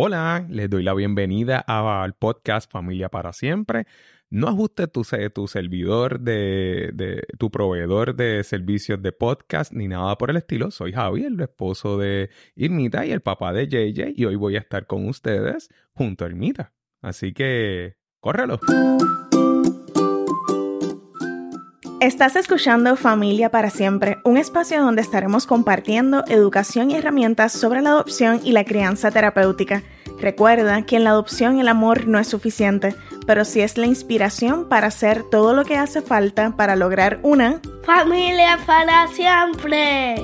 Hola, les doy la bienvenida al podcast Familia para Siempre. No ajuste tu, tu servidor de, de, tu proveedor de servicios de podcast ni nada por el estilo. Soy Javi, el esposo de Irmita y el papá de JJ y hoy voy a estar con ustedes junto a Irmita. Así que, córrelo. Estás escuchando Familia para Siempre, un espacio donde estaremos compartiendo educación y herramientas sobre la adopción y la crianza terapéutica. Recuerda que en la adopción el amor no es suficiente, pero sí es la inspiración para hacer todo lo que hace falta para lograr una familia para siempre.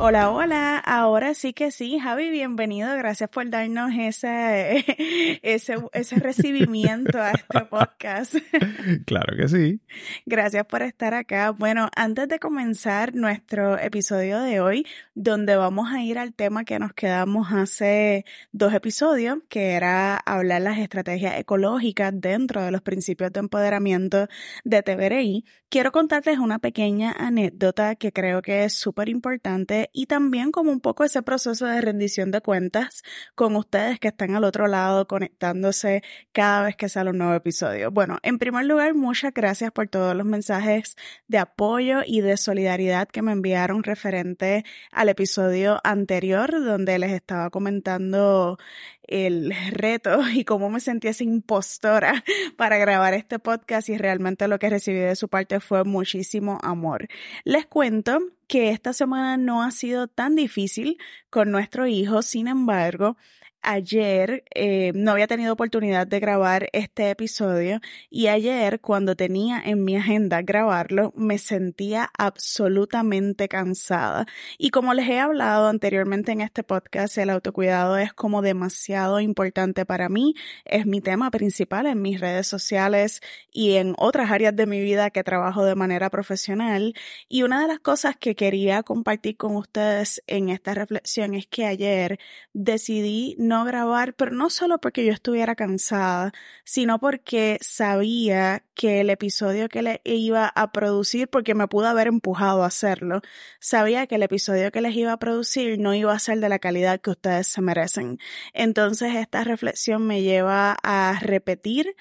Hola, hola. Ahora sí que sí, Javi, bienvenido. Gracias por darnos ese, ese, ese recibimiento a este podcast. Claro que sí. Gracias por estar acá. Bueno, antes de comenzar nuestro episodio de hoy, donde vamos a ir al tema que nos quedamos hace dos episodios, que era hablar las estrategias ecológicas dentro de los principios de empoderamiento de TVRI, quiero contarles una pequeña anécdota que creo que es súper importante y también como un poco ese proceso de rendición de cuentas con ustedes que están al otro lado conectándose cada vez que sale un nuevo episodio. Bueno, en primer lugar, muchas gracias por todos los mensajes de apoyo y de solidaridad que me enviaron referente al episodio anterior donde les estaba comentando el reto y cómo me sentí esa impostora para grabar este podcast y realmente lo que recibí de su parte fue muchísimo amor. Les cuento que esta semana no ha sido tan difícil con nuestro hijo, sin embargo, ayer eh, no había tenido oportunidad de grabar este episodio y ayer cuando tenía en mi agenda grabarlo me sentía absolutamente cansada. Y como les he hablado anteriormente en este podcast el autocuidado es como demasiado importante para mí es mi tema principal en mis redes sociales y en otras áreas de mi vida que trabajo de manera profesional. Y una de las cosas que quería compartir con ustedes en esta reflexión es que ayer decidí no grabar, pero no solo porque yo estuviera cansada, sino porque sabía que el episodio que le iba a producir, porque me pudo haber empujado a hacerlo, sabía que el episodio que les iba a producir no iba a ser de la calidad que ustedes se merecen. Entonces esta reflexión me lleva a repetir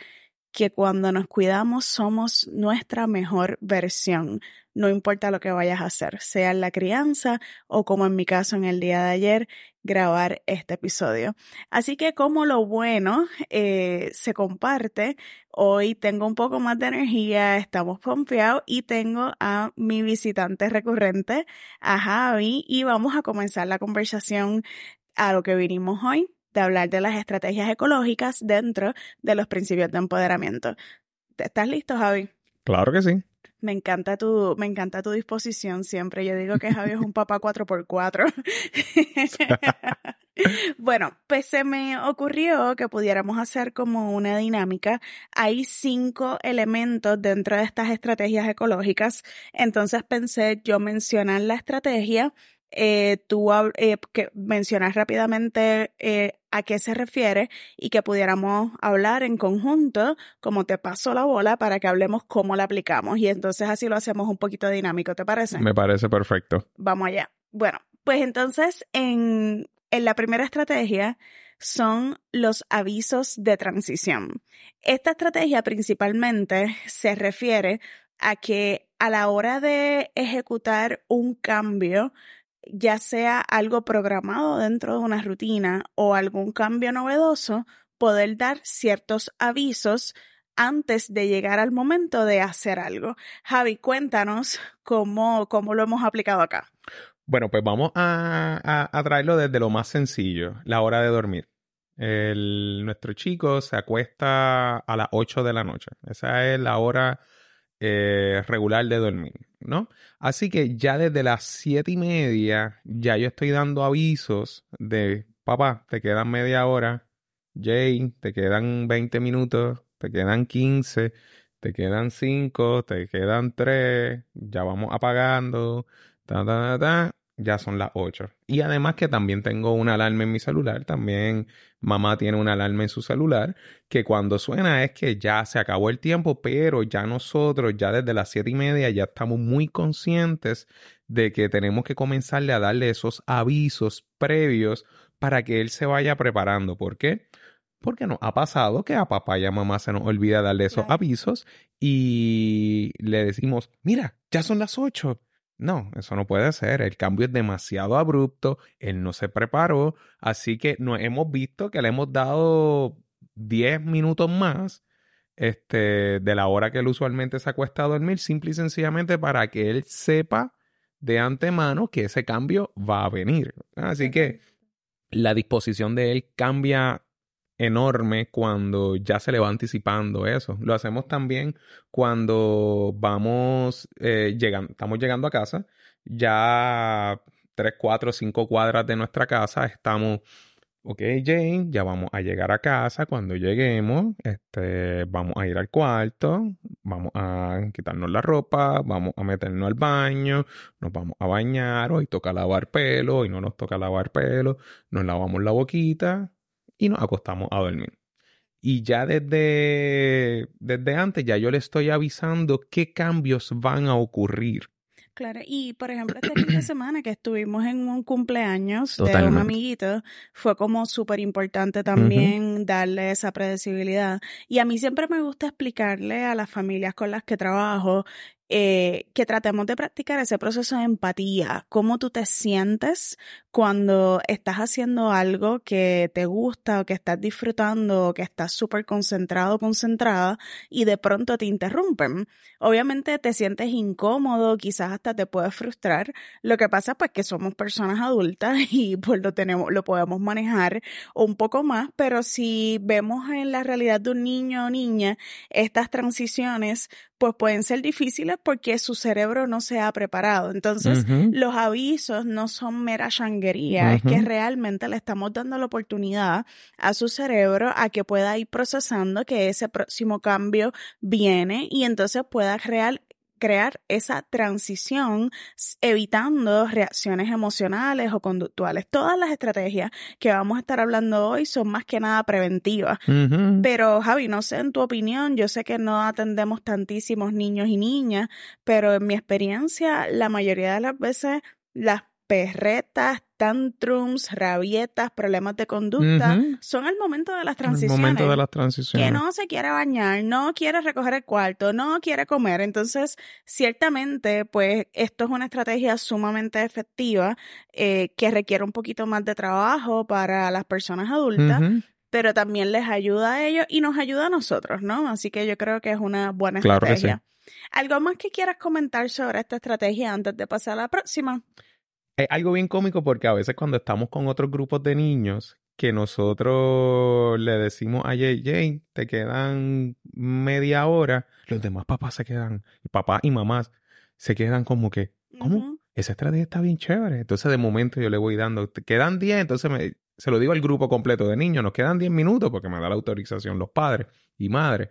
que cuando nos cuidamos somos nuestra mejor versión no importa lo que vayas a hacer, sea en la crianza o como en mi caso en el día de ayer, grabar este episodio. Así que como lo bueno eh, se comparte, hoy tengo un poco más de energía, estamos confiados y tengo a mi visitante recurrente, a Javi, y vamos a comenzar la conversación a lo que vinimos hoy, de hablar de las estrategias ecológicas dentro de los principios de empoderamiento. ¿Estás listo, Javi? Claro que sí. Me encanta tu, me encanta tu disposición siempre. Yo digo que Javi es un papá 4x4. bueno, pues se me ocurrió que pudiéramos hacer como una dinámica. Hay cinco elementos dentro de estas estrategias ecológicas. Entonces pensé yo mencionar la estrategia eh, tú eh, que mencionas rápidamente eh, a qué se refiere y que pudiéramos hablar en conjunto, como te paso la bola, para que hablemos cómo la aplicamos. Y entonces así lo hacemos un poquito dinámico, ¿te parece? Me parece perfecto. Vamos allá. Bueno, pues entonces en, en la primera estrategia son los avisos de transición. Esta estrategia principalmente se refiere a que a la hora de ejecutar un cambio, ya sea algo programado dentro de una rutina o algún cambio novedoso, poder dar ciertos avisos antes de llegar al momento de hacer algo. Javi, cuéntanos cómo, cómo lo hemos aplicado acá. Bueno, pues vamos a, a, traerlo desde lo más sencillo, la hora de dormir. El, nuestro chico se acuesta a las 8 de la noche. Esa es la hora eh, regular de dormir, ¿no? Así que ya desde las siete y media, ya yo estoy dando avisos de, papá, te quedan media hora, Jay, te quedan 20 minutos, te quedan 15, te quedan 5, te quedan 3, ya vamos apagando, ta, ta, ta, ya son las 8. Y además que también tengo una alarma en mi celular, también mamá tiene una alarma en su celular, que cuando suena es que ya se acabó el tiempo, pero ya nosotros, ya desde las siete y media, ya estamos muy conscientes de que tenemos que comenzarle a darle esos avisos previos para que él se vaya preparando. ¿Por qué? Porque nos ha pasado que a papá y a mamá se nos olvida darle esos avisos y le decimos, mira, ya son las 8 no, eso no puede ser. El cambio es demasiado abrupto. Él no se preparó. Así que nos hemos visto que le hemos dado 10 minutos más este, de la hora que él usualmente se acuesta a dormir, simple y sencillamente para que él sepa de antemano que ese cambio va a venir. Así que la disposición de él cambia enorme cuando ya se le va anticipando eso. Lo hacemos también cuando vamos eh, estamos llegando a casa, ya tres, cuatro, cinco cuadras de nuestra casa estamos ok, Jane, ya vamos a llegar a casa. Cuando lleguemos, este, vamos a ir al cuarto, vamos a quitarnos la ropa, vamos a meternos al baño, nos vamos a bañar, hoy toca lavar pelo, hoy no nos toca lavar pelo, nos lavamos la boquita, y nos acostamos a dormir. Y ya desde, desde antes, ya yo le estoy avisando qué cambios van a ocurrir. Claro, y por ejemplo, este fin de semana que estuvimos en un cumpleaños de un amiguito, fue como súper importante también darle esa predecibilidad. Y a mí siempre me gusta explicarle a las familias con las que trabajo eh, que tratemos de practicar ese proceso de empatía, cómo tú te sientes cuando estás haciendo algo que te gusta o que estás disfrutando o que estás súper concentrado o concentrada y de pronto te interrumpen. Obviamente te sientes incómodo, quizás hasta te puedes frustrar. Lo que pasa pues que somos personas adultas y pues lo tenemos, lo podemos manejar un poco más, pero si vemos en la realidad de un niño o niña estas transiciones, pues pueden ser difíciles porque su cerebro no se ha preparado. Entonces, los avisos no son mera changuería, es que realmente le estamos dando la oportunidad a su cerebro a que pueda ir procesando que ese próximo cambio viene y entonces pueda real, crear esa transición evitando reacciones emocionales o conductuales. Todas las estrategias que vamos a estar hablando hoy son más que nada preventivas. Pero Javi, no sé en tu opinión, yo sé que no atendemos tantísimos niños y niñas, pero en mi experiencia la mayoría de las veces las perretas, tantrums, rabietas, problemas de conducta, son el momento de las transiciones. El momento de las transiciones. Que no se quiere bañar, no quiere recoger el cuarto, no quiere comer. Entonces, ciertamente, pues esto es una estrategia sumamente efectiva eh, que requiere un poquito más de trabajo para las personas adultas. pero también les ayuda a ellos y nos ayuda a nosotros, ¿no? Así que yo creo que es una buena estrategia. ¿Algo más que quieras comentar sobre esta estrategia antes de pasar a la próxima? Es algo bien cómico porque a veces cuando estamos con otros grupos de niños que nosotros le decimos a Jay, te quedan media hora, los demás papás se quedan, papás y mamás se quedan como que, ¿cómo? Esa estrategia está bien chévere. Entonces de momento yo le voy dando, te quedan 10, entonces me, se lo digo al grupo completo de niños, nos quedan 10 minutos porque me da la autorización los padres y madres.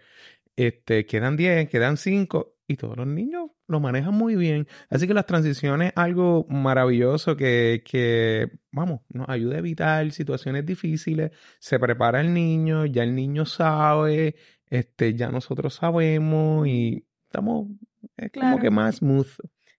Este, quedan 10, quedan 5 y todos los niños lo manejan muy bien. Así que las transiciones es algo maravilloso que, que, vamos, nos ayuda a evitar situaciones difíciles. Se prepara el niño, ya el niño sabe, este, ya nosotros sabemos y estamos, es como que más smooth.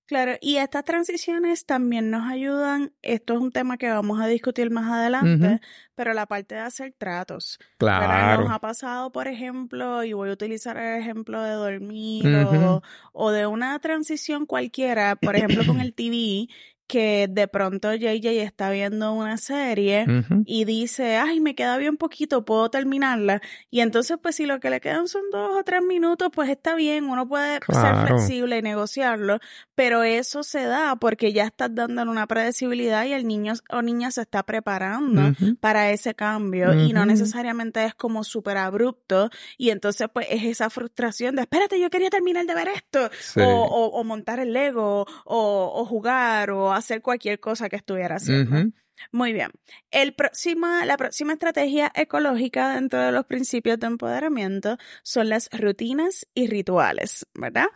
Claro, y estas transiciones también nos ayudan, esto es un tema que vamos a discutir más adelante, pero la parte de hacer tratos. Claro. Nos ha pasado, por ejemplo, y voy a utilizar el ejemplo de dormir o, o, de una transición cualquiera, por ejemplo con el TV, que de pronto JJ está viendo una serie y dice, ay, me queda bien poquito, puedo terminarla. Y entonces, pues si lo que le quedan son dos o tres minutos, pues está bien, uno puede ser flexible y negociarlo, pero eso se da porque ya estás dándole una predecibilidad y el niño o niña se está preparando para ese cambio y no necesariamente es como súper abrupto y entonces pues es esa frustración de, espérate, yo quería terminar de ver esto o, o, montar el Lego o, o jugar o hacer cualquier cosa que estuviera haciendo. Muy bien. El próxima, la próxima estrategia ecológica dentro de los principios de empoderamiento son las rutinas y rituales, ¿verdad?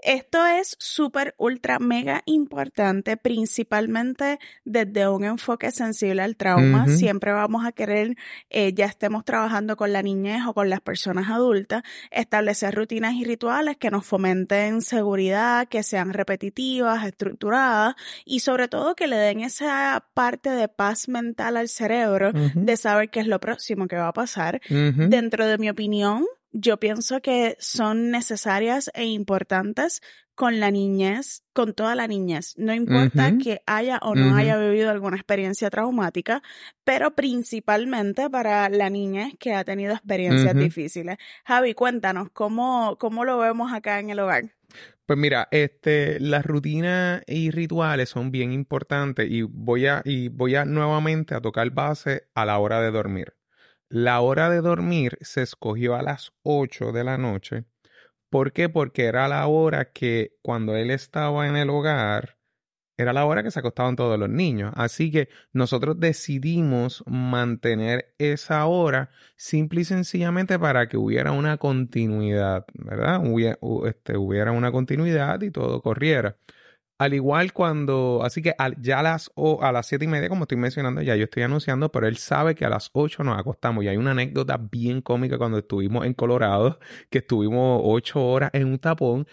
Esto es súper, ultra, mega importante, principalmente desde un enfoque sensible al trauma. Siempre vamos a querer, eh, ya estemos trabajando con la niñez o con las personas adultas, establecer rutinas y rituales que nos fomenten seguridad, que sean repetitivas, estructuradas y sobre todo que le den esa parte de paz mental al cerebro de saber qué es lo próximo que va a pasar. Dentro de mi opinión, yo pienso que son necesarias e importantes con la niñez, con toda la niñez. No importa que haya o no haya vivido alguna experiencia traumática, pero principalmente para la niñez que ha tenido experiencias difíciles. Javi, cuéntanos, ¿cómo, cómo lo vemos acá en el hogar? Pues mira, este, las rutinas y rituales son bien importantes y voy a, y voy a nuevamente a tocar base a la hora de dormir. La hora de dormir se escogió a las 8 de la noche. ¿Por qué? Porque era la hora que cuando él estaba en el hogar, era la hora que se acostaban todos los niños. Así que nosotros decidimos mantener esa hora simple y sencillamente para que hubiera una continuidad, ¿verdad? Hubie- hu- este, hubiera una continuidad y todo corriera. Al igual cuando, así que al- ya a las, o- a las siete y media, como estoy mencionando, ya yo estoy anunciando, pero él sabe que a las ocho nos acostamos. Y hay una anécdota bien cómica cuando estuvimos en Colorado, que estuvimos ocho horas en un tapón.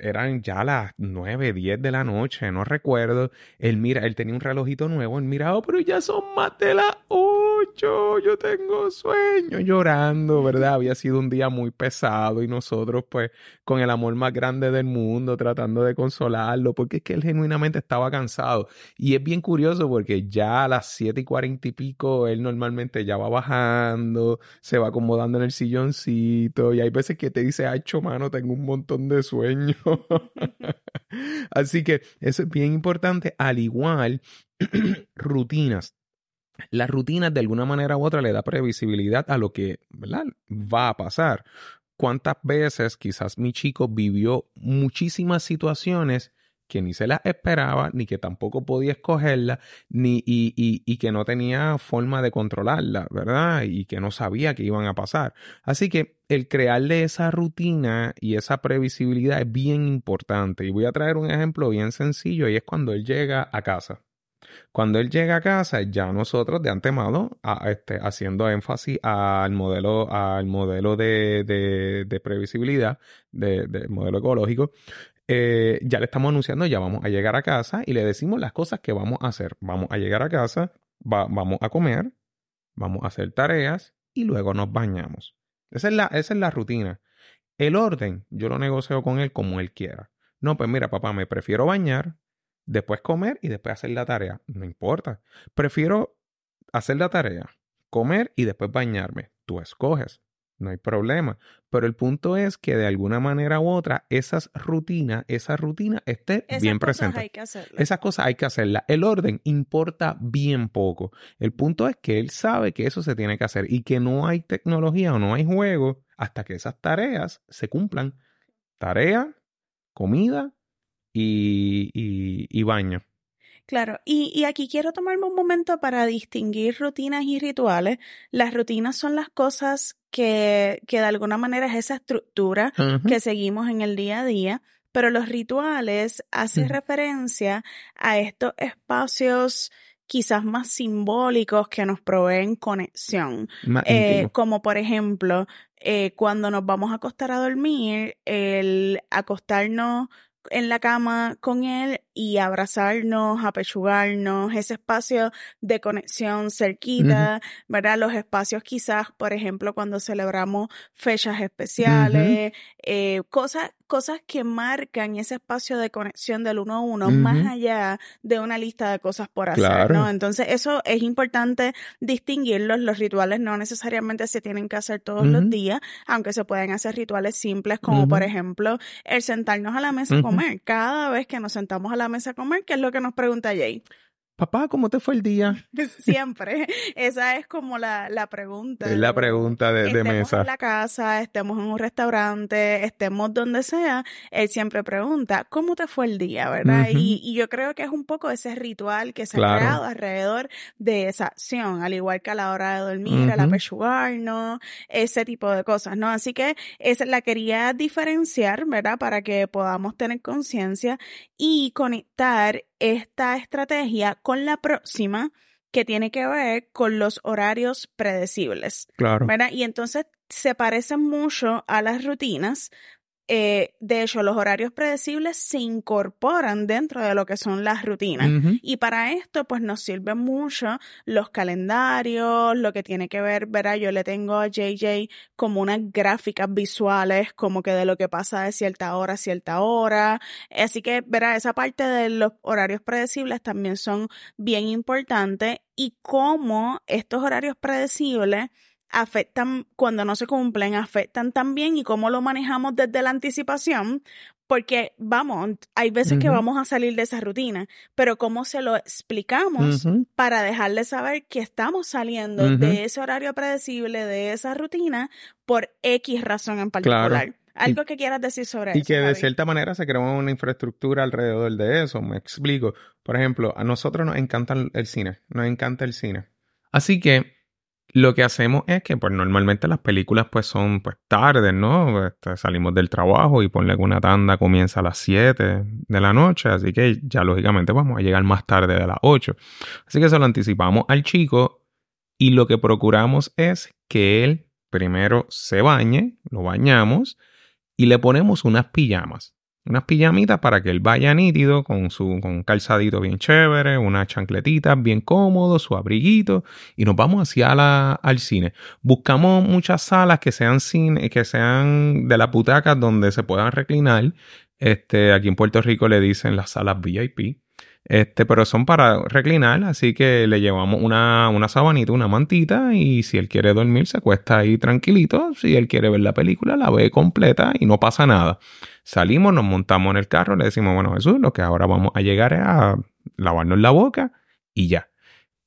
Eran ya las nueve, diez de la noche, no recuerdo. Él mira, él tenía un relojito nuevo, él miraba, "Oh, pero ya son más de las ocho, yo tengo sueño, llorando, ¿verdad? Había sido un día muy pesado y nosotros, pues, con el amor más grande del mundo, tratando de consolarlo, porque es que él genuinamente estaba cansado. Y es bien curioso porque ya a las siete y cuarenta y pico, él normalmente ya va bajando, se va acomodando en el silloncito, y hay veces que te dice, ay, mano, tengo un montón de sueño. Así que eso es bien importante, al igual rutinas. Las rutinas de alguna manera u otra le da previsibilidad a lo que va a pasar. ¿Cuántas veces quizás mi chico vivió muchísimas situaciones que ni se las esperaba, ni que tampoco podía escogerlas, ni, y, y, y que no tenía forma de controlarla, ¿verdad? Y que no sabía que iban a pasar. Así que el crearle esa rutina y esa previsibilidad es bien importante. Y voy a traer un ejemplo bien sencillo y es cuando él llega a casa. Cuando él llega a casa, ya nosotros de antemano, a- este, haciendo énfasis al modelo, al modelo de, de- previsibilidad, de, de modelo ecológico, eh, ya le estamos anunciando, ya vamos a llegar a casa y le decimos las cosas que vamos a hacer. Vamos a llegar a casa, va- vamos a comer, vamos a hacer tareas y luego nos bañamos. Esa es la, esa es la rutina. El orden, yo lo negocio con él como él quiera. No, pues mira, papá, me prefiero bañar, después comer y después hacer la tarea. No importa. Prefiero hacer la tarea, comer y después bañarme. Tú escoges. No hay problema. Pero el punto es que de alguna manera u otra, esas rutinas, esa rutina esté Esas bien cosas presente. hay que hacerlas. Esas cosas hay que hacerlas. El orden importa bien poco. El punto es que él sabe que eso se tiene que hacer y que no hay tecnología o no hay juego hasta que esas tareas se cumplan. Tarea, comida y, y, y baño. Claro, y, y aquí quiero tomarme un momento para distinguir rutinas y rituales. Las rutinas son las cosas que, que de alguna manera es esa estructura que seguimos en el día a día, pero los rituales hacen Ujú. referencia a estos espacios quizás más simbólicos que nos proveen conexión. Eh, como por ejemplo, eh, cuando nos vamos a acostar a dormir, el acostarnos en la cama con él y abrazarnos, apechugarnos, ese espacio de conexión cerquita, ¿verdad? Los espacios quizás, por ejemplo, cuando celebramos fechas especiales, eh, cosas, cosas que marcan ese espacio de conexión del uno a uno, más allá de una lista de cosas por hacer, Claro. ¿no? Entonces, eso es importante distinguirlos. Los rituales no necesariamente se tienen que hacer todos los días, aunque se pueden hacer rituales simples, como por ejemplo el sentarnos a la mesa a comer. Cada vez que nos sentamos a la mesa a comer, ¿qué es lo que nos pregunta Jay? Papá, ¿cómo te fue el día? Siempre. Esa es como la, la pregunta. Es la pregunta de, de estemos mesa. en la casa, estemos en un restaurante, estemos donde sea, él siempre pregunta, ¿cómo te fue el día? ¿Verdad? Y, y yo creo que es un poco ese ritual que se Claro. ha creado alrededor de esa acción, al igual que a la hora de dormir, al Ujú. apechugarnos, ese tipo de cosas, ¿no? Así que esa la quería diferenciar, ¿verdad? Para que podamos tener conciencia y conectar esta estrategia con la próxima que tiene que ver con los horarios predecibles. Claro. ¿verdad? Y entonces se parecen mucho a las rutinas. Eh, de hecho, los horarios predecibles se incorporan dentro de lo que son las rutinas. Y para esto, pues nos sirven mucho los calendarios, lo que tiene que ver, ¿verdad? Yo le tengo a JJ como unas gráficas visuales, como que de lo que pasa de cierta hora a cierta hora. Así que, ¿verdad? Esa parte de los horarios predecibles también son bien importantes y cómo estos horarios predecibles afectan, cuando no se cumplen, afectan también y cómo lo manejamos desde la anticipación, porque vamos, hay veces que vamos a salir de esa rutina, pero cómo se lo explicamos para dejarle saber que estamos saliendo de ese horario predecible, de esa rutina, por X razón en Claro. particular. Algo que quieras decir sobre Y eso. que de cierta manera se crea una infraestructura alrededor de eso. Me explico. Por ejemplo, a nosotros nos encanta el cine. Nos encanta el cine. Así que lo que hacemos es que pues normalmente las películas pues son pues tardes, ¿no? Este, salimos del trabajo y ponle que una tanda comienza a las 7 de la noche, así que ya lógicamente vamos a llegar más tarde de las 8. Así que se lo anticipamos al chico y lo que procuramos es que él primero se bañe, lo bañamos y le ponemos unas pijamas. Unas pijamitas para que él vaya nítido con su con calzadito bien chévere, unas chancletitas bien cómodo, su abriguito y nos vamos hacia la, al cine. Buscamos muchas salas que sean cine, que sean de las butacas donde se puedan reclinar. Este, aquí en Puerto Rico le dicen las salas VIP. Este, pero son para reclinar, así que le llevamos una, una sabanita, una mantita, y si él quiere dormir, se acuesta ahí tranquilito. Si él quiere ver la película, la ve completa y no pasa nada. Salimos, nos montamos en el carro, le decimos, bueno, Jesús, lo que ahora vamos a llegar es a lavarnos la boca y ya.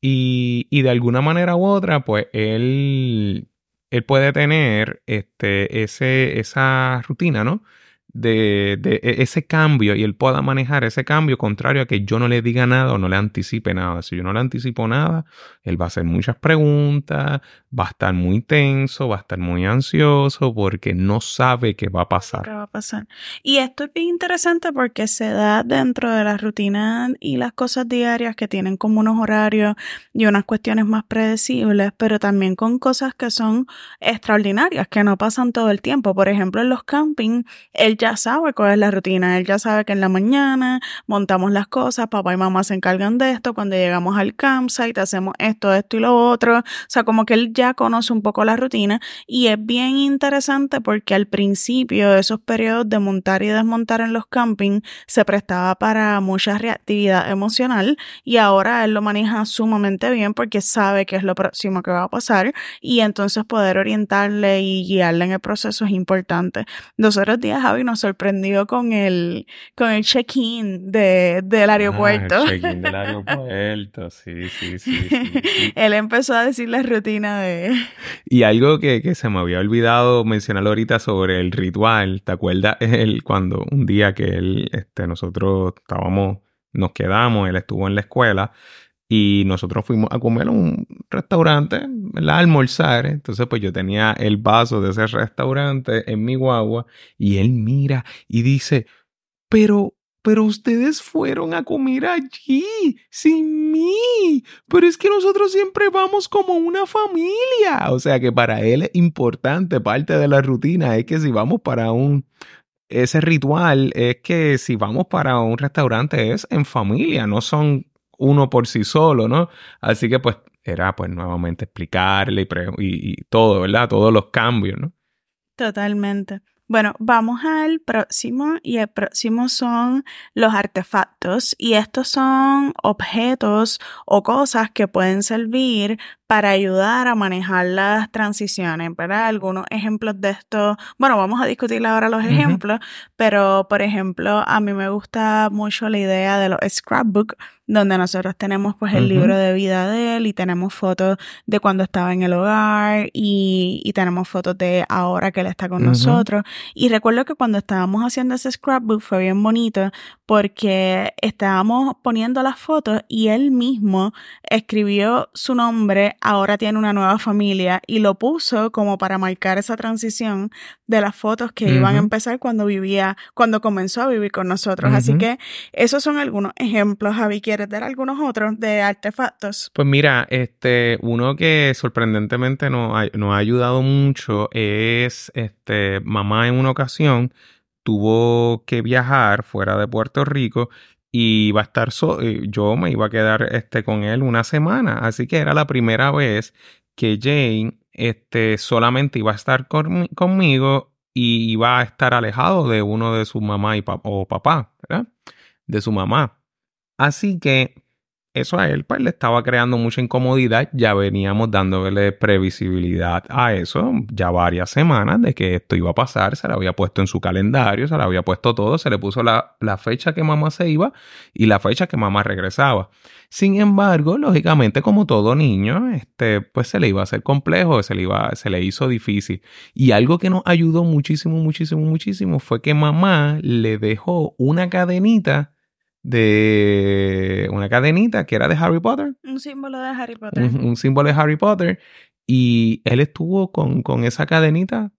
Y, y de alguna manera u otra, pues él, él puede tener este, ese, esa rutina, ¿no? De, e- ese cambio y él pueda manejar ese cambio contrario a que yo no le diga nada o no le anticipe nada. Si yo no le anticipo nada, él va a hacer muchas preguntas, va a estar muy tenso, va a estar muy ansioso porque no sabe qué va a ¿Qué pasar. va a pasar? Y esto es bien interesante porque se da dentro de la rutina y las cosas diarias que tienen como unos horarios y unas cuestiones más predecibles, pero también con cosas que son extraordinarias, que no pasan todo el tiempo. Por ejemplo, en los camping, él ya sabe cuál es la rutina, él ya sabe que en la mañana montamos las cosas, papá y mamá se encargan de esto, cuando llegamos al campsite hacemos esto, esto y lo otro. O sea, como que él ya conoce un poco la rutina y es bien interesante porque al principio de esos periodos de montar y desmontar en los camping se prestaba para mucha reactividad emocional y ahora él lo maneja sumamente bien porque sabe qué es lo próximo que va a pasar y entonces poder orientarle y guiarle en el proceso es importante. Los otros días Javi nos sorprendió con el, con el check-in de, del aeropuerto. Ah, el check-in del aeropuerto, sí, sí, sí, sí. Él empezó a decir la rutina de... Y algo que, que se me había olvidado mencionar ahorita sobre el ritual, ¿te acuerdas? Él, cuando un día que él, este, nosotros estábamos, nos quedamos, él estuvo en la escuela y nosotros fuimos a comer a un restaurante, ¿verdad? A almorzar. Entonces, pues yo tenía el vaso de ese restaurante en mi guagua y él mira y dice, pero, pero ustedes fueron a comer allí sin mí. Pero es que nosotros siempre vamos como una familia. O sea que para él es importante, parte de la rutina es que si vamos para un... Ese ritual es que si vamos para un restaurante es en familia, no son uno por sí solo, ¿no? Así que pues era pues nuevamente explicarle y, y todo, ¿verdad? Todos los cambios, ¿no? Totalmente. Bueno, vamos al próximo y el próximo son los artefactos y estos son objetos o cosas que pueden servir para ayudar a manejar las transiciones, ¿verdad? Algunos ejemplos de esto, bueno, vamos a discutir ahora los ejemplos, pero por ejemplo, a mí me gusta mucho la idea de los scrapbook, donde nosotros tenemos pues el libro de vida de él y tenemos fotos de cuando estaba en el hogar y, y tenemos fotos de ahora que él está con nosotros. Y recuerdo que cuando estábamos haciendo ese scrapbook fue bien bonito porque estábamos poniendo las fotos y él mismo escribió su nombre, ahora tiene una nueva familia y lo puso como para marcar esa transición de las fotos que iban a empezar cuando vivía, cuando comenzó a vivir con nosotros. Así que esos son algunos ejemplos, Javi. ¿Quieres dar algunos otros de artefactos? Pues mira, este, uno que sorprendentemente nos ha, nos ha ayudado mucho es este, mamá en una ocasión tuvo que viajar fuera de Puerto Rico y iba a estar eh, yo me iba a quedar este con él una semana, así que era la primera vez que Jane este solamente iba a estar conmigo y iba a estar alejado de uno de su mamá y o papá, ¿verdad? De su mamá. Así que eso a él pues le estaba creando mucha incomodidad. Ya veníamos dándole previsibilidad a eso ya varias semanas de que esto iba a pasar. Se le había puesto en su calendario, se le había puesto todo. Se le puso la, la fecha que mamá se iba y la fecha que mamá regresaba. Sin embargo, lógicamente, como todo niño, este, pues se le iba a hacer complejo, se le, iba, se le hizo difícil. Y algo que nos ayudó muchísimo, muchísimo, muchísimo fue que mamá le dejó una cadenita de una cadenita que era de Harry Potter. Un símbolo de Harry Potter. Un, símbolo de Harry Potter. Y él estuvo con, con, esa cadenita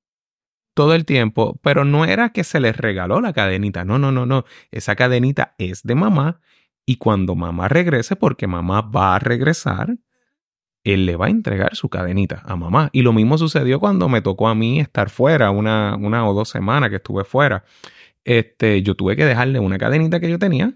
todo el tiempo, pero no era que se le regaló la cadenita, no, no, no, no. Esa cadenita es de mamá y cuando mamá regrese, porque mamá va a regresar, él le va a entregar su cadenita a mamá. Y lo mismo sucedió cuando me tocó a mí estar fuera una, una o dos semanas que estuve fuera. Este, yo tuve que dejarle una cadenita que yo tenía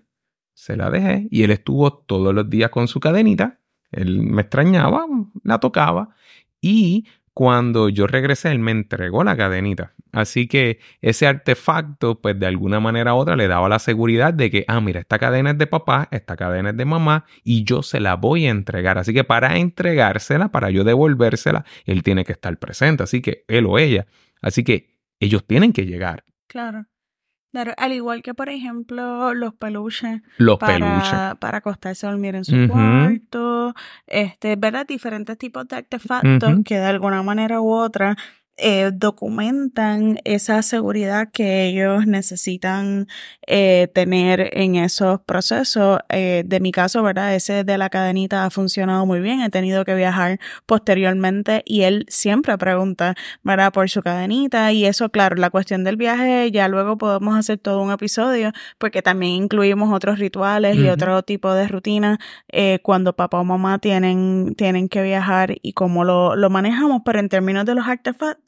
se la dejé y él estuvo todos los días con su cadenita. Él me extrañaba, la tocaba y cuando yo regresé él me entregó la cadenita. Así que ese artefacto pues de alguna manera u otra le daba la seguridad de que, ah, mira, esta cadena es de papá, esta cadena es de mamá y yo se la voy a entregar. Así que para entregársela, para yo devolvérsela, él tiene que estar presente. Así que él o ella. Así que ellos tienen que llegar. Claro al igual que, por ejemplo, los peluches. Los para, peluches. Para acostarse a dormir en su cuarto. Este, ¿verdad? Diferentes tipos de artefactos que de alguna manera u otra eh, documentan esa seguridad que ellos necesitan eh, tener en esos procesos. Eh, de mi caso, ¿verdad? Ese de la cadenita ha funcionado muy bien. He tenido que viajar posteriormente y él siempre pregunta, ¿verdad? Por su cadenita y eso, claro, la cuestión del viaje ya luego podemos hacer todo un episodio porque también incluimos otros rituales y otro tipo de rutinas cuando papá o mamá tienen, tienen que viajar y cómo lo, lo manejamos, pero en términos de los artefactos,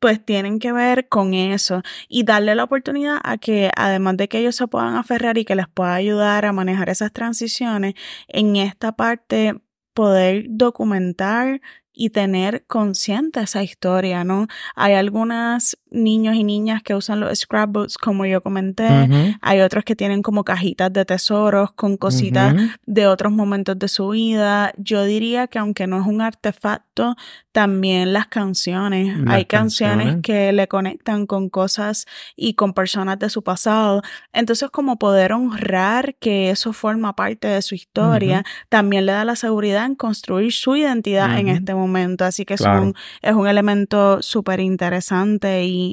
pues tienen que ver con eso y darle la oportunidad a que además de que ellos se puedan aferrar y que les pueda ayudar a manejar esas transiciones, en esta parte poder documentar y tener consciente esa historia, ¿no? Hay algunos niños y niñas que usan los scrapbooks, como yo comenté. Hay otros que tienen como cajitas de tesoros con cositas de otros momentos de su vida. Yo diría que aunque no es un artefacto, también las canciones. Hay canciones. que le conectan con cosas y con personas de su pasado. Entonces, como poder honrar que eso forma parte de su historia, también le da la seguridad en construir su identidad en este momento. Así que es, un, es un elemento súper interesante y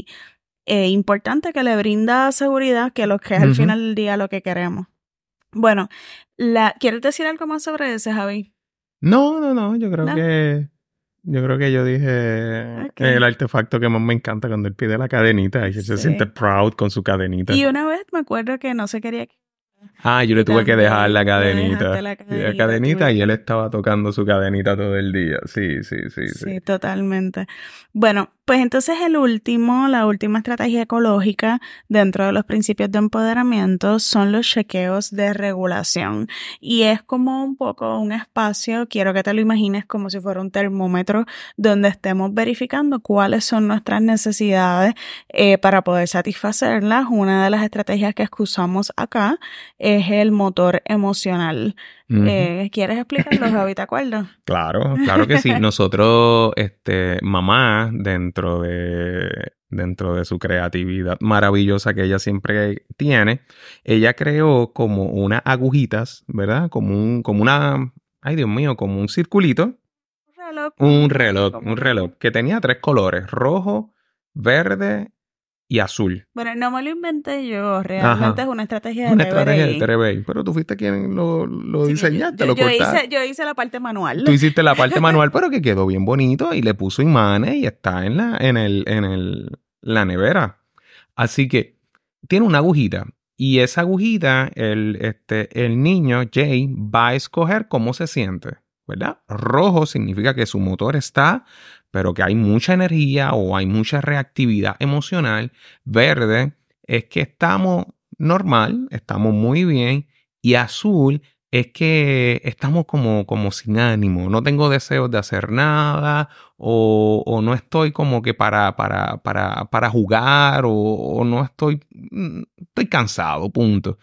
eh, importante que le brinda seguridad, que lo que es al final del día lo que queremos. Bueno, la, ¿quieres decir algo más sobre ese, Javi? No, no, no, yo creo que yo creo que yo dije el artefacto que más me encanta cuando él pide la cadenita y se siente proud con su cadenita. Y una vez me acuerdo que no se quería Ah, yo le tuve que dejar la cadenita. La cadenita, y él estaba tocando su cadenita todo el día. Sí, sí, sí, sí. Sí, totalmente. Bueno, Pues entonces el último, la última estrategia ecológica dentro de los principios de empoderamiento son los chequeos de regulación. Y es como un poco un espacio, quiero que te lo imagines como si fuera un termómetro donde estemos verificando cuáles son nuestras necesidades eh, para poder satisfacerlas. Una de las estrategias que usamos acá es el motor emocional. Eh, ¿Quieres explicarlo, Javi? ¿Te acuerdas? Claro, claro que sí. Nosotros, este, mamá, dentro de, dentro de su creatividad maravillosa que ella siempre tiene, ella creó como unas agujitas, ¿verdad? Como un, como una, ay Dios mío, como un circulito. Un reloj. Un reloj, un reloj, que tenía tres colores, rojo, verde y azul. Bueno, no me lo inventé yo, realmente es una estrategia de Una estrategia de Terebey, pero tú fuiste quien lo, lo diseñaste, lo cortaste. Hice, yo hice la parte manual. Tú hiciste la parte manual, pero que quedó bien bonito y le puso imanes y está en la, en el, en el, la nevera. Así que tiene una agujita y esa agujita, el, este, el niño, Jay, va a escoger cómo se siente, ¿verdad? Rojo significa que su motor está pero que hay mucha energía o hay mucha reactividad emocional. Verde es que estamos normal, estamos muy bien. Y azul es que estamos como, como sin ánimo, no tengo deseos de hacer nada o, o no estoy como que para, para, para, para jugar o, o, no estoy, estoy cansado, punto.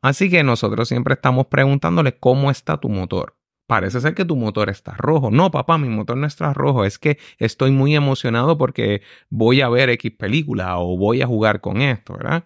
Así que nosotros siempre estamos preguntándole cómo está tu motor parece ser que tu motor está rojo. No, papá, mi motor no está rojo. Es que estoy muy emocionado porque voy a ver X película o voy a jugar con esto, ¿verdad?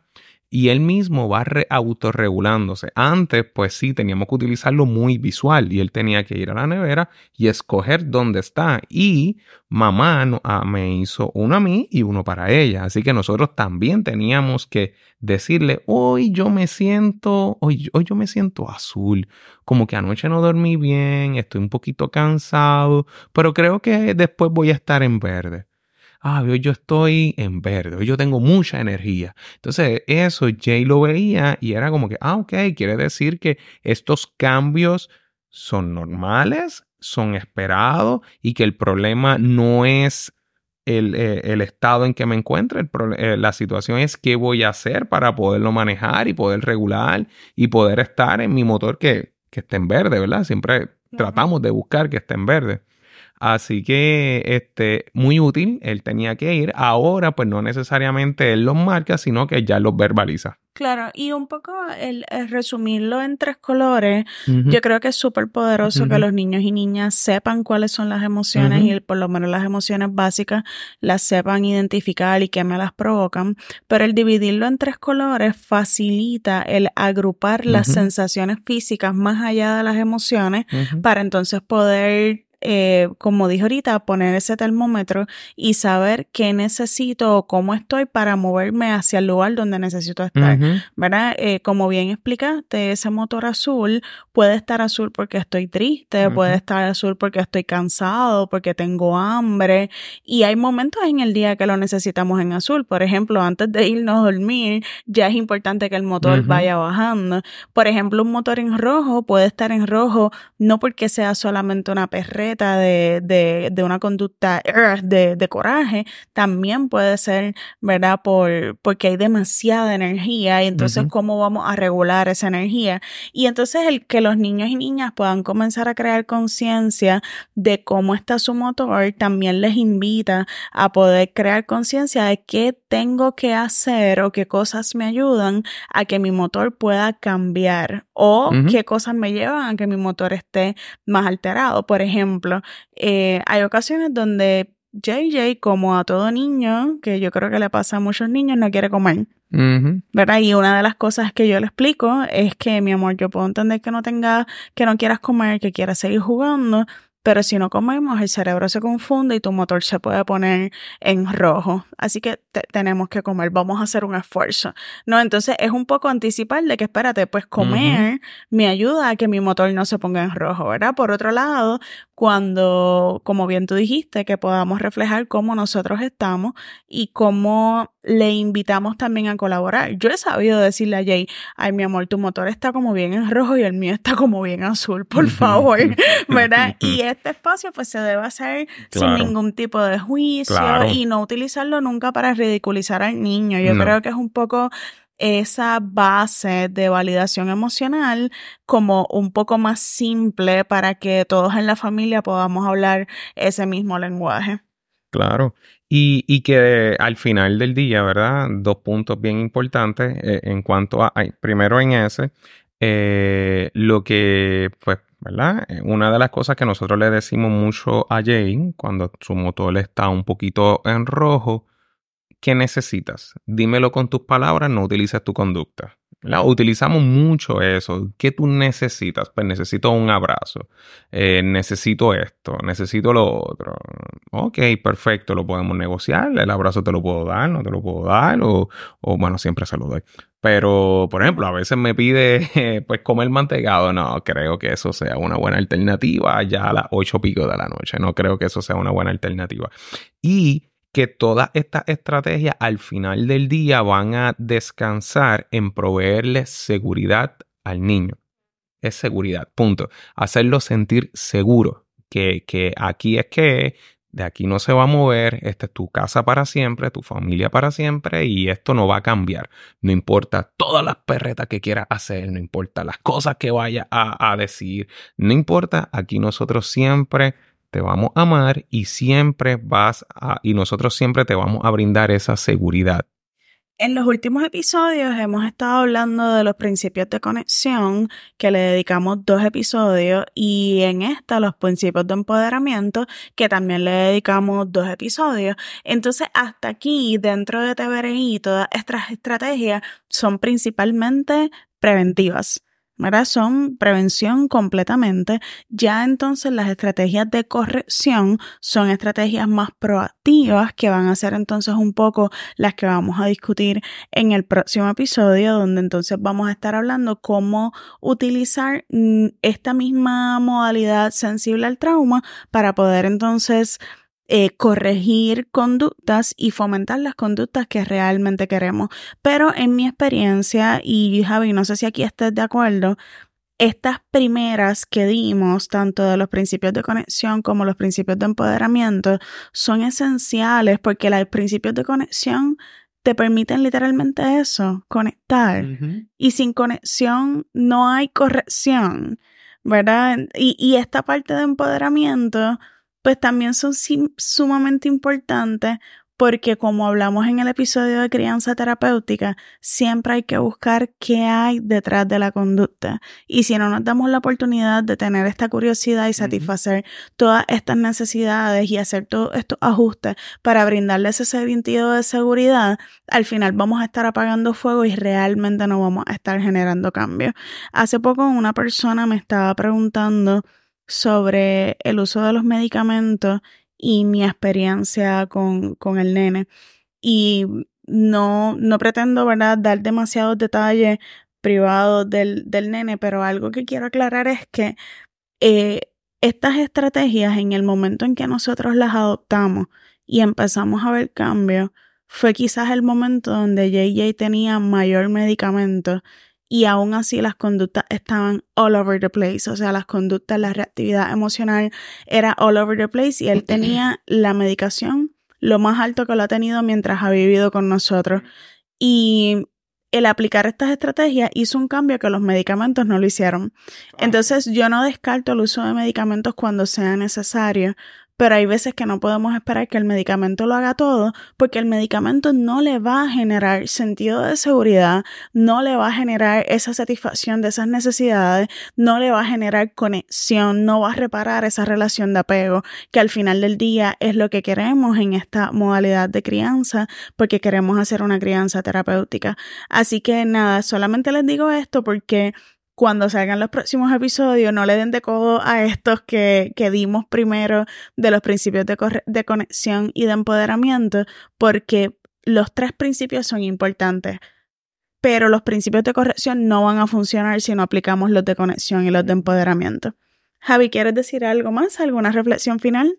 Y él mismo va autorregulándose. Antes, pues sí, teníamos que utilizarlo muy visual y él tenía que ir a la nevera y escoger dónde está. Y mamá ah, me hizo uno a mí y uno para ella. Así que nosotros también teníamos que decirle, hoy yo me siento, hoy, hoy yo me siento azul, como que anoche no dormí bien, estoy un poquito cansado, pero creo que después voy a estar en verde ah, hoy yo estoy en verde, hoy yo tengo mucha energía. Entonces, eso Jay lo veía y era como que, ah, ok, quiere decir que estos cambios son normales, son esperados y que el problema no es el, eh, estado en que me encuentro, eh, la situación es qué voy a hacer para poderlo manejar y poder regular y poder estar en mi motor que, que esté en verde, ¿verdad? Siempre tratamos de buscar que esté en verde. Así que, este, muy útil, él tenía que ir. Ahora, pues no necesariamente él los marca, sino que ya los verbaliza. Claro, y un poco el, resumirlo en tres colores, yo creo que es súper poderoso que los niños y niñas sepan cuáles son las emociones y por lo menos las emociones básicas las sepan identificar y qué me las provocan, pero el dividirlo en tres colores facilita el agrupar las sensaciones físicas más allá de las emociones para entonces poder eh, como dije ahorita, poner ese termómetro y saber qué necesito o cómo estoy para moverme hacia el lugar donde necesito estar, ¿verdad? Eh, como bien explicaste, ese motor azul puede estar azul porque estoy triste, puede estar azul porque estoy cansado, porque tengo hambre y hay momentos en el día que lo necesitamos en azul. Por ejemplo, antes de irnos a dormir, ya es importante que el motor vaya bajando. Por ejemplo, un motor en rojo puede estar en rojo no porque sea solamente una perrera, de, de, una conducta de, de, coraje, también puede ser, ¿verdad? Por, porque hay demasiada energía y entonces cómo vamos a regular esa energía. Y entonces el que los niños y niñas puedan comenzar a crear conciencia de cómo está su motor, también les invita a poder crear conciencia de qué tengo que hacer o qué cosas me ayudan a que mi motor pueda cambiar o qué cosas me llevan a que mi motor esté más alterado. Por ejemplo, ejemplo, eh, hay ocasiones donde JJ, como a todo niño, que yo creo que le pasa a muchos niños, no quiere comer. ¿Verdad? Y una de las cosas que yo le explico es que, mi amor, yo puedo entender que no tenga, que no quieras comer, que quieras seguir jugando, pero si no comemos, el cerebro se confunde y tu motor se puede poner en rojo. Así que tenemos que comer, vamos a hacer un esfuerzo. No, entonces es un poco anticipar de que espérate, pues comer me ayuda a que mi motor no se ponga en rojo, ¿verdad? Por otro lado, cuando, como bien tú dijiste, que podamos reflejar cómo nosotros estamos y cómo le invitamos también a colaborar. Yo he sabido decirle a Jay, ay, mi amor, tu motor está como bien en rojo y el mío está como bien azul, por favor, ¿verdad? Y este espacio pues se debe hacer sin ningún tipo de juicio y no utilizarlo nunca para ridiculizar al niño. Yo creo que es un poco esa base de validación emocional como un poco más simple para que todos en la familia podamos hablar ese mismo lenguaje. Claro. Y, que al final del día, ¿verdad? Dos puntos bien importantes eh, en cuanto a, primero en ese, eh, lo que, pues, ¿verdad? Eh, una de las cosas que nosotros le decimos mucho a Jane cuando su motor está un poquito en rojo, ¿qué necesitas? Dímelo con tus palabras, no utilices tu conducta. Utilizamos mucho eso. ¿Qué tú necesitas? Pues necesito un abrazo. Eh, necesito esto. Necesito lo otro. Ok, perfecto. Lo podemos negociar. El abrazo te lo puedo dar, no te lo puedo dar. O, o bueno, siempre se lo doy. Pero, por ejemplo, a veces me pide pues comer mantecado. No, creo que eso sea una buena alternativa ya a las ocho pico de la noche. No creo que eso sea una buena alternativa. Y que todas estas estrategias al final del día van a descansar en proveerle seguridad al niño. Es seguridad, punto. Hacerlo sentir seguro. Que, que aquí es que de aquí no se va a mover, esta es tu casa para siempre, tu familia para siempre y esto no va a cambiar. No importa todas las perretas que quieras hacer, no importa las cosas que vaya a, a decir, no importa, aquí nosotros siempre te vamos a amar y siempre vas a, y nosotros siempre te vamos a brindar esa seguridad. En los últimos episodios hemos estado hablando de los principios de conexión, que le dedicamos dos episodios, y en esta los principios de empoderamiento, que también le dedicamos dos episodios. Entonces, hasta aquí, dentro de TBRI, todas estas estrategias son principalmente preventivas. Son prevención completamente. Ya entonces las estrategias de corrección son estrategias más proactivas que van a ser entonces un poco las que vamos a discutir en el próximo episodio, donde entonces vamos a estar hablando cómo utilizar mm, esta misma modalidad sensible al trauma para poder entonces eh, corregir conductas y fomentar las conductas que realmente queremos. Pero en mi experiencia, y Javi, no sé si aquí estés de acuerdo, estas primeras que dimos, tanto de los principios de conexión como los principios de empoderamiento, son esenciales porque los principios de conexión te permiten literalmente eso, conectar. Y sin conexión no hay corrección, ¿verdad? Y, y esta parte de empoderamiento pues también son sumamente importantes porque como hablamos en el episodio de crianza terapéutica, siempre hay que buscar qué hay detrás de la conducta. Y si no nos damos la oportunidad de tener esta curiosidad y satisfacer todas estas necesidades y hacer todos estos ajustes para brindarles ese sentido de seguridad, al final vamos a estar apagando fuego y realmente no vamos a estar generando cambios. Hace poco una persona me estaba preguntando sobre el uso de los medicamentos y mi experiencia con, con el nene. Y no, no pretendo, ¿verdad?, dar demasiados detalles privados del, del nene, pero algo que quiero aclarar es que eh, estas estrategias, en el momento en que nosotros las adoptamos y empezamos a ver cambios, fue quizás el momento donde JJ tenía mayor medicamento y aún así las conductas estaban all over the place, o sea, las conductas, la reactividad emocional era all over the place y él tenía la medicación lo más alto que lo ha tenido mientras ha vivido con nosotros. Y el aplicar estas estrategias hizo un cambio que los medicamentos no lo hicieron. Entonces yo no descarto el uso de medicamentos cuando sea necesario, pero hay veces que no podemos esperar que el medicamento lo haga todo porque el medicamento no le va a generar sentido de seguridad, no le va a generar esa satisfacción de esas necesidades, no le va a generar conexión, no va a reparar esa relación de apego que al final del día es lo que queremos en esta modalidad de crianza porque queremos hacer una crianza terapéutica. Así que nada, solamente les digo esto porque cuando salgan los próximos episodios, no le den de codo a estos que, que dimos primero de los principios de, de conexión y de empoderamiento, porque los tres principios son importantes pero los principios de corrección no van a funcionar si no aplicamos los de conexión y los de empoderamiento. Javi, ¿quieres decir algo más? ¿Alguna reflexión final?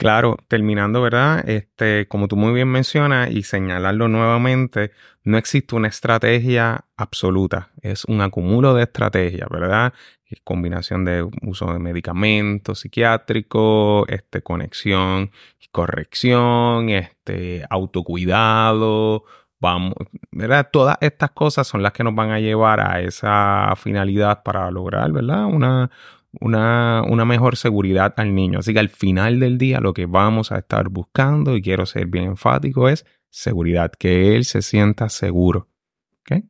Claro, terminando, ¿verdad? Este, como tú muy bien mencionas y señalarlo nuevamente, no existe una estrategia absoluta, es un acumulo de estrategias, ¿verdad? Combinación de uso de medicamentos psiquiátricos, este, conexión y corrección, este, autocuidado, vamos, ¿verdad? Todas estas cosas son las que nos van a llevar a esa finalidad para lograr, ¿verdad? Una, una, una, mejor seguridad al niño. Así que al final del día lo que vamos a estar buscando, y quiero ser bien enfático, es seguridad, que él se sienta seguro. ¿Ok?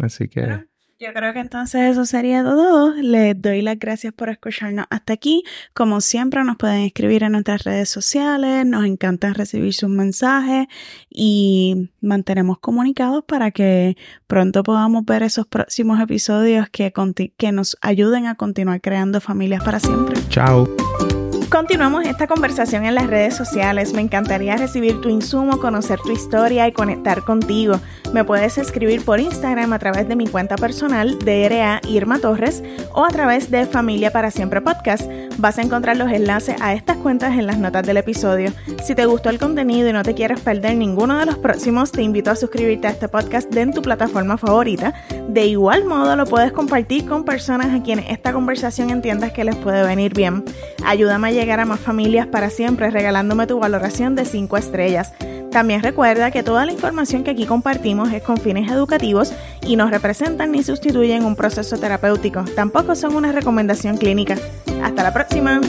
Así que... Yo creo que entonces eso sería todo. Les doy las gracias por escucharnos hasta aquí. Como siempre, nos pueden escribir en nuestras redes sociales. Nos encanta recibir sus mensajes y mantenemos comunicados para que pronto podamos ver esos próximos episodios que, que nos ayuden a continuar creando familias para siempre. Chao. Continuamos esta conversación en las redes sociales. Me encantaría recibir tu insumo, conocer tu historia y conectar contigo. Me puedes escribir por Instagram a través de mi cuenta personal DRA Irma Torres o a través de Familia para Siempre Podcast. Vas a encontrar los enlaces a estas cuentas en las notas del episodio. Si te gustó el contenido y no te quieres perder ninguno de los próximos, te invito a suscribirte a este podcast en tu plataforma favorita. De igual modo, lo puedes compartir con personas a quienes esta conversación entiendas que les puede venir bien. Ayúdame a llegar a más familias para siempre regalándome tu valoración de 5 estrellas. También recuerda que toda la información que aquí compartimos es con fines educativos y no representan ni sustituyen un proceso terapéutico. Tampoco son una recomendación clínica. Hasta la próxima.